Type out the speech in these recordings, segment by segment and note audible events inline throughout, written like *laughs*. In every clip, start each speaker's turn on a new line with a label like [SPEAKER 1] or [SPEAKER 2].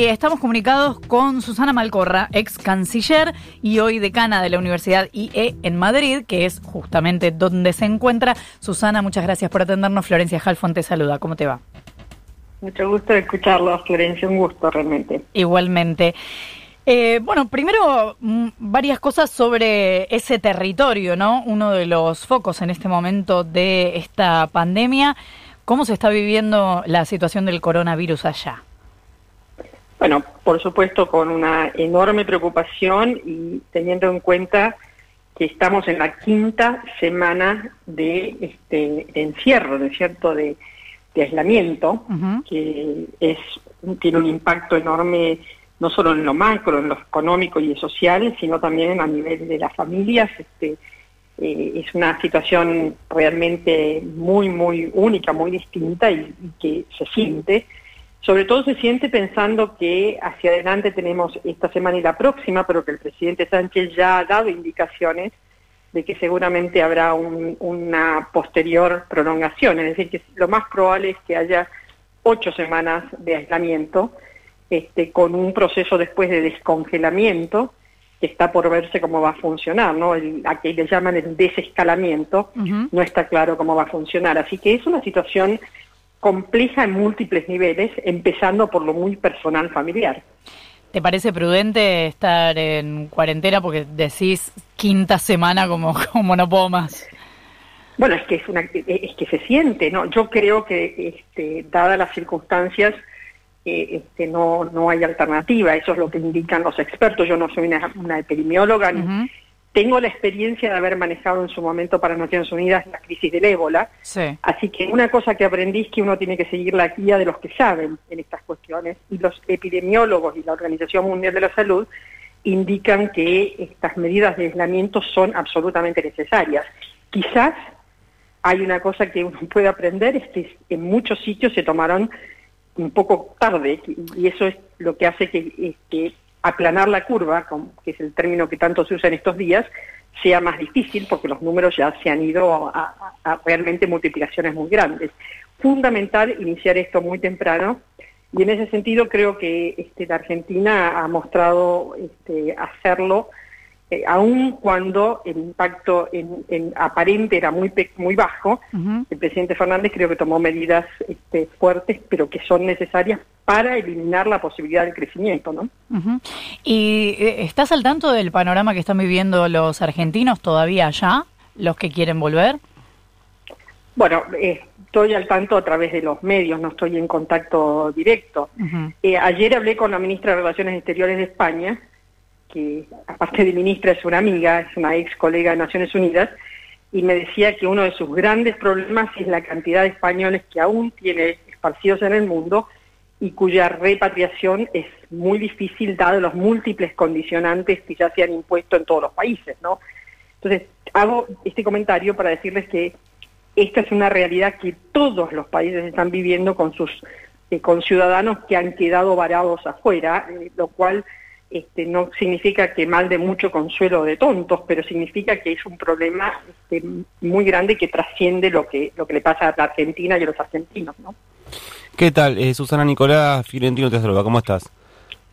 [SPEAKER 1] Y estamos comunicados con Susana Malcorra, ex canciller y hoy decana de la Universidad IE en Madrid, que es justamente donde se encuentra. Susana, muchas gracias por atendernos. Florencia Halfon te saluda. ¿Cómo te va?
[SPEAKER 2] Mucho gusto de escucharlo, Florencia. Un gusto realmente.
[SPEAKER 1] Igualmente. Eh, bueno, primero mm, varias cosas sobre ese territorio, ¿no? Uno de los focos en este momento de esta pandemia. ¿Cómo se está viviendo la situación del coronavirus allá?
[SPEAKER 2] Bueno, por supuesto con una enorme preocupación y teniendo en cuenta que estamos en la quinta semana de este encierro, de cierto de, aislamiento, que es tiene un impacto enorme no solo en lo macro, en lo económico y social, sino también a nivel de las familias. Este, eh, es una situación realmente muy, muy única, muy distinta y que se siente sobre todo se siente pensando que hacia adelante tenemos esta semana y la próxima, pero que el presidente Sánchez ya ha dado indicaciones de que seguramente habrá una posterior prolongación. Es decir, que lo más probable es que haya ocho semanas de aislamiento, este, con un proceso después de descongelamiento, que está por verse cómo va a funcionar, ¿no? El, a que le llaman el desescalamiento, no está claro cómo va a funcionar. Así que es una situación compleja en múltiples niveles, empezando por lo muy personal familiar.
[SPEAKER 1] ¿Te parece prudente estar en cuarentena porque decís quinta semana como, *laughs* como no puedo más?
[SPEAKER 2] Bueno, es que es, una, es que se siente, ¿no? Yo creo que, este, dadas las circunstancias, eh, este, no, no hay alternativa. Eso es lo que indican los expertos. Yo no soy una, epidemióloga ni, tengo la experiencia de haber manejado en su momento para Naciones Unidas la crisis del ébola, así que una cosa que aprendí es que uno tiene que seguir la guía de los que saben en estas cuestiones. Y los epidemiólogos y la Organización Mundial de la Salud indican que estas medidas de aislamiento son absolutamente necesarias. Quizás hay una cosa que uno puede aprender, es que en muchos sitios se tomaron un poco tarde y eso es lo que hace que, que aplanar la curva, que es el término que tanto se usa en estos días, sea más difícil porque los números ya se han ido a, realmente multiplicaciones muy grandes. Fundamental iniciar esto muy temprano y en ese sentido creo que este, la Argentina ha mostrado este, hacerlo eh, aun cuando el impacto en, aparente era muy muy bajo, el presidente Fernández creo que tomó medidas este, fuertes, pero que son necesarias para eliminar la posibilidad del crecimiento, ¿no?
[SPEAKER 1] ¿Y eh, estás al tanto del panorama que están viviendo los argentinos todavía allá, los que quieren volver?
[SPEAKER 2] Bueno, eh, estoy al tanto a través de los medios, no estoy en contacto directo. ayer hablé con la ministra de Relaciones Exteriores de España que aparte de ministra es una amiga, es una ex colega de Naciones Unidas, y me decía que uno de sus grandes problemas es la cantidad de españoles que aún tiene esparcidos en el mundo y cuya repatriación es muy difícil dado los múltiples condicionantes que ya se han impuesto en todos los países, ¿no? Entonces, hago este comentario para decirles que esta es una realidad que todos los países están viviendo con sus eh, con ciudadanos que han quedado varados afuera, eh, lo cual este, no significa que mal de mucho consuelo de tontos, pero significa que es un problema este, muy grande que trasciende lo que, lo que le pasa a la Argentina y a los argentinos. ¿no?
[SPEAKER 3] ¿Qué tal? Eh, Susana Nicolás Fiorentino te saluda, ¿cómo estás?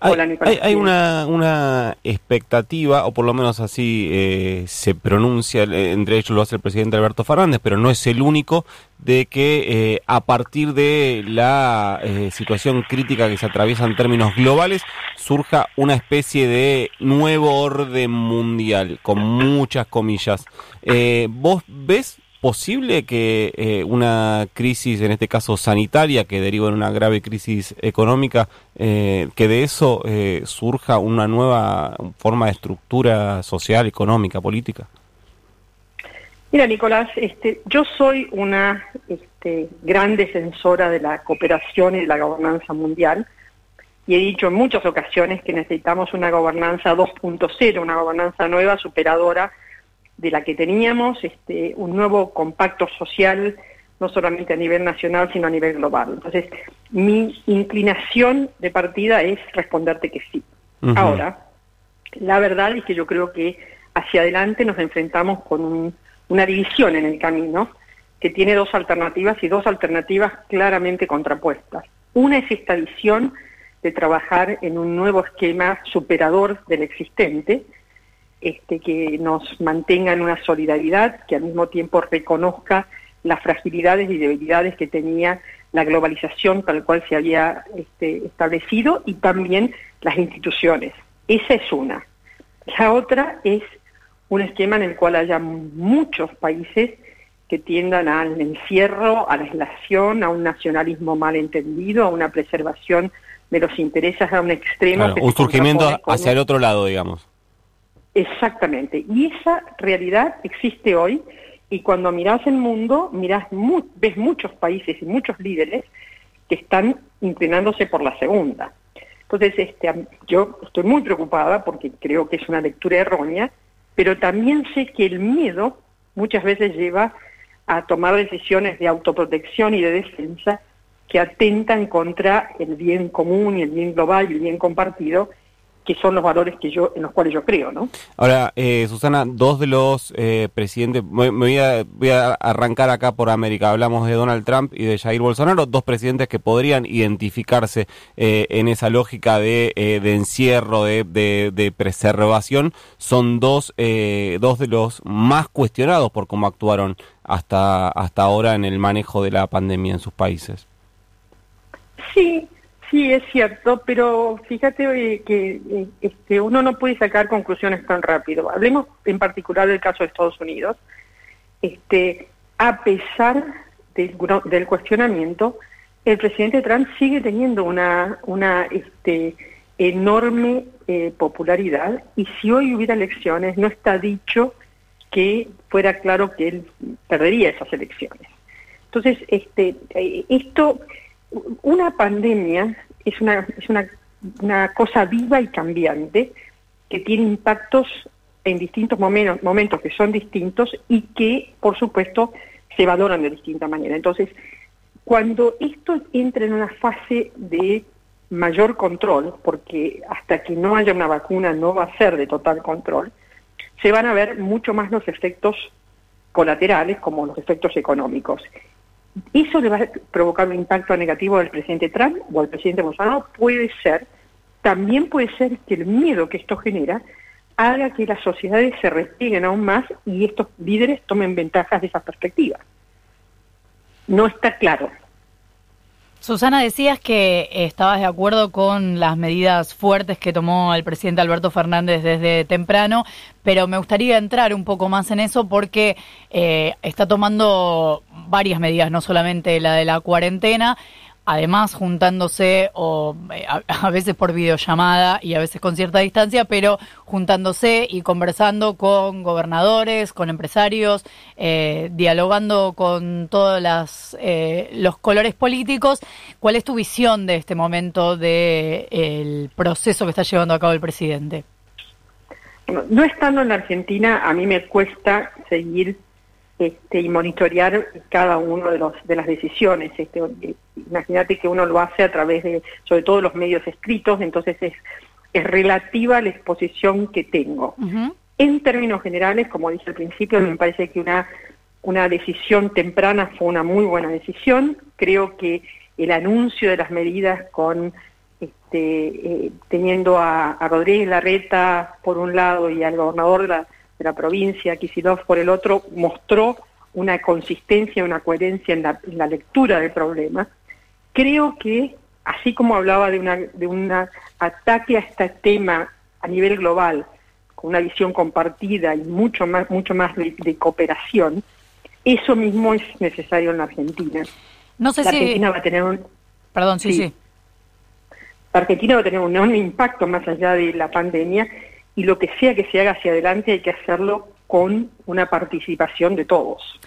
[SPEAKER 3] Hay, una, una, expectativa, o por lo menos así eh, se pronuncia, eh, entre ellos lo hace el presidente Alberto Fernández, pero no es el único, de que eh, a partir de la situación crítica que se atraviesa en términos globales, surja una especie de nuevo orden mundial, con muchas comillas. ¿Vos ves posible que eh, una crisis, en este caso sanitaria, que deriva en una grave crisis económica, eh, que de eso eh, surja una nueva forma de estructura social, económica, política?
[SPEAKER 2] Mira, Nicolás, este, yo soy una este, gran defensora de la cooperación y de la gobernanza mundial y he dicho en muchas ocasiones que necesitamos una gobernanza 2.0, una gobernanza nueva, superadora de la que teníamos, este, un nuevo compacto social, no solamente a nivel nacional, sino a nivel global. Entonces, mi inclinación de partida es responderte que sí. Ahora, la verdad es que yo creo que hacia adelante nos enfrentamos con una división en el camino que tiene dos alternativas y dos alternativas claramente contrapuestas. Una es esta visión de trabajar en un nuevo esquema superador del existente, este, que nos mantenga en una solidaridad, que al mismo tiempo reconozca las fragilidades y debilidades que tenía la globalización tal cual se había este, establecido y también las instituciones. Esa es una. La otra es un esquema en el cual haya muchos países que tiendan al encierro, a la aislación, a un nacionalismo mal entendido, a una preservación de los intereses a un extremo.
[SPEAKER 3] un surgimiento hacia el otro lado, digamos.
[SPEAKER 2] Exactamente. Y esa realidad existe hoy y cuando miras el mundo, miras ves muchos países y muchos líderes que están inclinándose por la segunda. Entonces, este, yo estoy muy preocupada porque creo que es una lectura errónea, pero también sé que el miedo muchas veces lleva a tomar decisiones de autoprotección y de defensa que atentan contra el bien común y el bien global y el bien compartido que son los valores que yo en los cuales yo creo, ¿no?
[SPEAKER 3] Ahora, eh, Susana, dos de los eh, presidentes, me, voy, a, voy, a, arrancar acá por América, hablamos de Donald Trump y de Jair Bolsonaro, dos presidentes que podrían identificarse eh, en esa lógica de, de encierro, de, de, de, preservación, son dos, dos de los más cuestionados por cómo actuaron hasta, hasta ahora en el manejo de la pandemia en sus países.
[SPEAKER 2] Sí, Sí, es cierto, pero fíjate eh, que eh, este, uno no puede sacar conclusiones tan rápido. Hablemos en particular del caso de Estados Unidos. Este, a pesar del, cuestionamiento, el presidente Trump sigue teniendo una, una este, enorme eh, popularidad y si hoy hubiera elecciones no está dicho que fuera claro que él perdería esas elecciones. Entonces, este, esto una pandemia es una, es una, una cosa viva y cambiante que tiene impactos en distintos momentos, momentos que son distintos y que, por supuesto, se valoran de distinta manera. Entonces, cuando esto entra en una fase de mayor control, porque hasta que no haya una vacuna no va a ser de total control, se van a ver mucho más los efectos colaterales como los efectos económicos. ¿Eso le va a provocar un impacto negativo al presidente Trump o al presidente Bolsonaro? Puede ser. También puede ser que el miedo que esto genera haga que las sociedades se replieguen aún más y estos líderes tomen ventajas de esa perspectiva. No está claro.
[SPEAKER 1] Susana, decías que estabas de acuerdo con las medidas fuertes que tomó el presidente Alberto Fernández desde temprano, pero me gustaría entrar un poco más en eso porque eh, está tomando varias medidas, no solamente la de la cuarentena además juntándose o eh, *laughs* a, veces por videollamada y a veces con cierta distancia, pero juntándose y conversando con gobernadores, con empresarios, eh, dialogando con todos las, eh, los colores políticos. ¿Cuál es tu visión de este momento del proceso que está llevando a cabo el presidente?
[SPEAKER 2] no estando en la Argentina, a mí me cuesta seguir este, y monitorear cada uno de, los, de las decisiones. Este, imagínate que uno lo hace a través de, sobre todo los medios escritos, entonces es, es relativa la exposición que tengo. En términos generales, como dije al principio, me parece que una, una decisión temprana fue una muy buena decisión. Creo que el anuncio de las medidas con este, eh, teniendo a, a Rodríguez Larreta por un lado y al gobernador de la de la provincia, Kisilov por el otro, mostró una consistencia, una coherencia en la, lectura del problema. Creo que, así como hablaba de una de un ataque a este tema a nivel global, con una visión compartida y mucho más, mucho más de, cooperación, eso mismo es necesario en la Argentina.
[SPEAKER 1] No sé
[SPEAKER 2] la Argentina va a tener un...
[SPEAKER 1] Perdón, sí, sí.
[SPEAKER 2] La Argentina va a tener un impacto más allá de la pandemia y lo que sea que se haga hacia adelante hay que hacerlo con una participación de todos.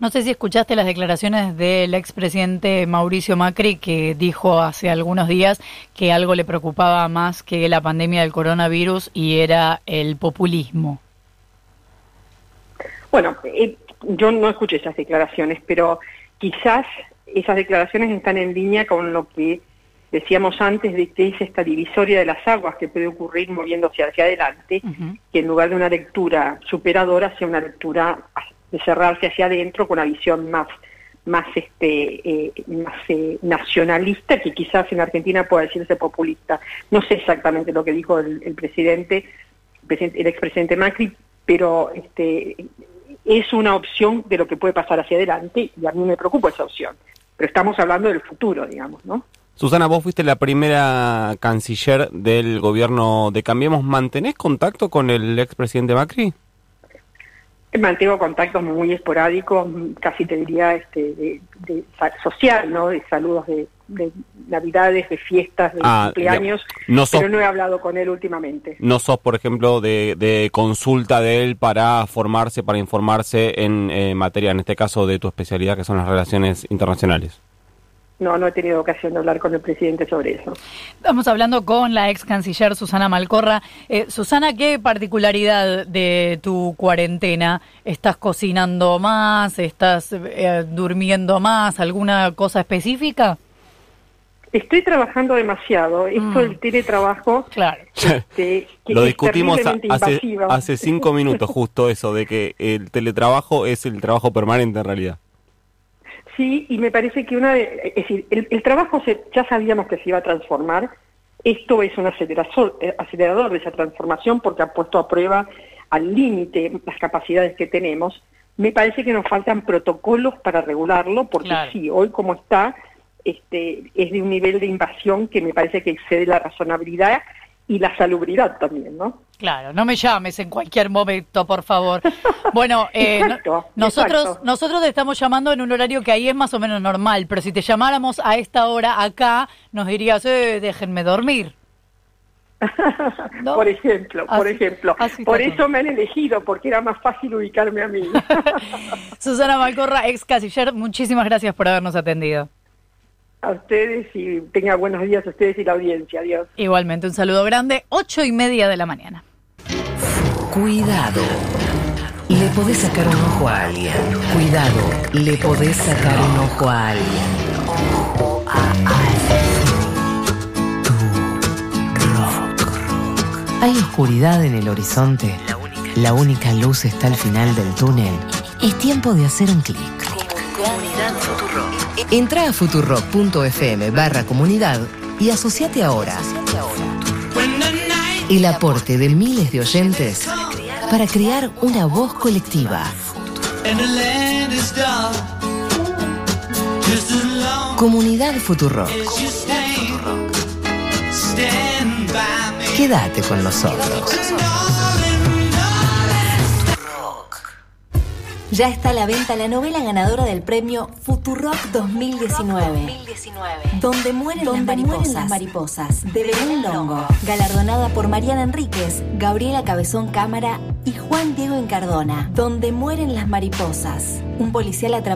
[SPEAKER 1] No sé si escuchaste las declaraciones del expresidente Mauricio Macri que dijo hace algunos días que algo le preocupaba más que la pandemia del coronavirus y era el populismo.
[SPEAKER 2] Bueno, eh, yo no escuché esas declaraciones, pero quizás esas declaraciones están en línea con lo que decíamos antes de que es esta divisoria de las aguas que puede ocurrir moviéndose hacia adelante, que en lugar de una lectura superadora sea una lectura de cerrarse hacia adentro con una visión más, más este eh, más eh, nacionalista que quizás en Argentina pueda decirse populista. No sé exactamente lo que dijo el, presidente, el expresidente Macri, pero este es una opción de lo que puede pasar hacia adelante y a mí me preocupa esa opción. Pero estamos hablando del futuro, digamos, ¿no?
[SPEAKER 3] Susana, vos fuiste la primera canciller del gobierno de Cambiemos. ¿Mantenés contacto con el expresidente Macri?
[SPEAKER 2] Mantengo contactos muy esporádicos, casi te diría este, de, social, ¿no? De saludos de, navidades, de fiestas, de ah, cumpleaños, no pero no he hablado con él últimamente.
[SPEAKER 3] ¿No sos, por ejemplo, de, consulta de él para formarse, para informarse en eh, materia, en este caso, de tu especialidad, que son las relaciones internacionales?
[SPEAKER 2] No, no he tenido ocasión de hablar con el presidente sobre eso.
[SPEAKER 1] Estamos hablando con la ex canciller Susana Malcorra. Eh, Susana, ¿qué particularidad de tu cuarentena? ¿Estás cocinando más? ¿Estás eh, durmiendo más? ¿Alguna cosa específica?
[SPEAKER 2] Estoy trabajando demasiado. Esto mm. del teletrabajo.
[SPEAKER 1] Claro. *laughs*
[SPEAKER 3] Este, Lo discutimos hace, hace cinco minutos, justo eso, de que el teletrabajo es el trabajo permanente en realidad.
[SPEAKER 2] Sí, y me parece que una de, es decir, el, trabajo ya sabíamos que se iba a transformar. Esto es un acelerador, eh, acelerador de esa transformación porque ha puesto a prueba al límite las capacidades que tenemos. Me parece que nos faltan protocolos para regularlo porque sí, hoy como está, este, es de un nivel de invasión que me parece que excede la razonabilidad y la salubridad también, ¿no?
[SPEAKER 1] Claro, no me llames en cualquier momento, por favor. *laughs* Bueno, eh, nosotros nosotros te estamos llamando en un horario que ahí es más o menos normal, pero si te llamáramos a esta hora acá, nos dirías, eh, déjenme dormir. *laughs*
[SPEAKER 2] Por ejemplo, por ejemplo. por eso me han elegido, porque era más fácil ubicarme a mí. *laughs*
[SPEAKER 1] Susana Malcorra, ex casiller, muchísimas gracias por habernos atendido
[SPEAKER 2] a ustedes y tenga buenos días a ustedes y la audiencia. Adiós.
[SPEAKER 1] Igualmente, un saludo grande, ocho y media de la mañana.
[SPEAKER 4] Cuidado. Le podés sacar un ojo a alguien. Cuidado. Le podés sacar un ojo a alguien. Ojo a Hay oscuridad en el horizonte. La única luz está al final del túnel. Es tiempo de hacer un clic. Comunidad Entra a futurock.fm barra comunidad y asociate ahora. El aporte de miles de oyentes para crear una voz colectiva. Comunidad Futurock. Quédate con nosotros. Ya está a la venta la novela ganadora del premio Futurock 2019. Donde mueren, las, mariposas. De Belén Longo. Galardonada por Mariana Enríquez, Gabriela Cabezón Cámara y Juan Diego Encardona. Donde mueren las mariposas. Un policial atrapante